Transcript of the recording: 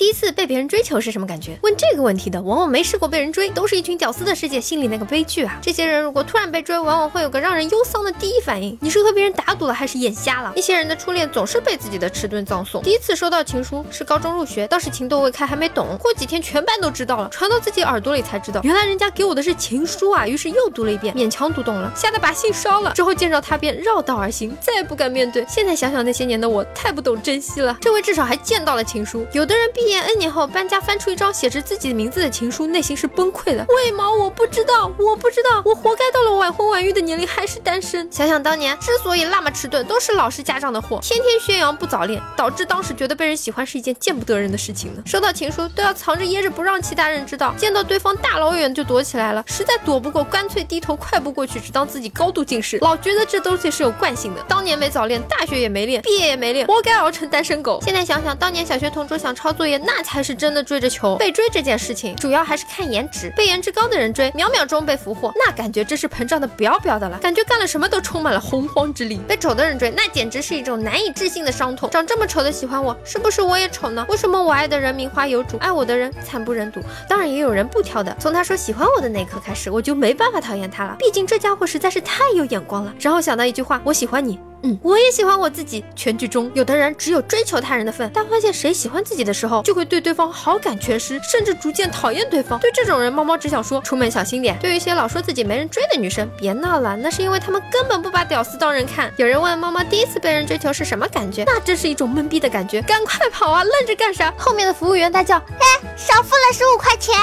第一次被别人追求是什么感觉？问这个问题的，往往没试过被人追，都是一群屌丝的世界，心里那个悲剧啊！这些人如果突然被追，往往会有个让人忧伤的第一反应：你是和别人打赌了，还是眼瞎了？一些人的初恋总是被自己的迟钝葬送。第一次收到情书是高中入学，当时情窦未开，还没懂。过几天全班都知道了，传到自己耳朵里才知道，原来人家给我的是情书啊！于是又读了一遍，勉强读懂了，吓得把信烧了。之后见着他便绕道而行，再也不敢面对。现在想想那些年的我，太不懂珍惜了。这回至少还见到了情书。有的人毕业 N 年后搬家，翻出一张写着自己的名字的情书，内心是崩溃的。为毛我不知道？我不知道，我活该到了晚婚晚育的年龄还是单身。想想当年之所以那么迟钝，都是老师家长的祸，天天宣扬不早恋，导致当时觉得被人喜欢是一件见不得人的事情呢。收到情书都要藏着掖着不让其他人知道，见到对方大老远就躲起来了，实在躲不过，干脆低头快步过去，只当自己高度近视，老觉得这东西是有惯性的。当年没早恋，大学也没练，毕业也没练，活该熬成单身狗。现在想想，当年小学同桌想抄作业，那才是真的追着求。被追这件事情，主要还是看颜值，被颜值高的人追，秒秒钟被俘获，那感觉真是膨胀的不要不要的了，感觉干了什么都充满了洪荒之力。被丑的人追，那简直是一种难以置信的伤痛。长这么丑的喜欢我，是不是我也丑呢？为什么我爱的人名花有主，爱我的人惨不忍睹？当然也有人不挑的。从他说喜欢我的那一刻开始，我就没办法讨厌他了，毕竟这家伙实在是太有眼光了。然后想到一句话，我喜欢你。嗯，我也喜欢我自己。全剧中，有的人只有追求他人的份，但发现谁喜欢自己的时候，就会对对方好感全失，甚至逐渐讨厌对方。对这种人，猫猫只想说，出门小心点。对于一些老说自己没人追的女生，别闹了，那是因为他们根本不把屌丝当人看。有人问猫猫第一次被人追求是什么感觉？那真是一种懵逼的感觉，赶快跑啊，愣着干啥？后面的服务员大叫，哎，少付了十五块钱。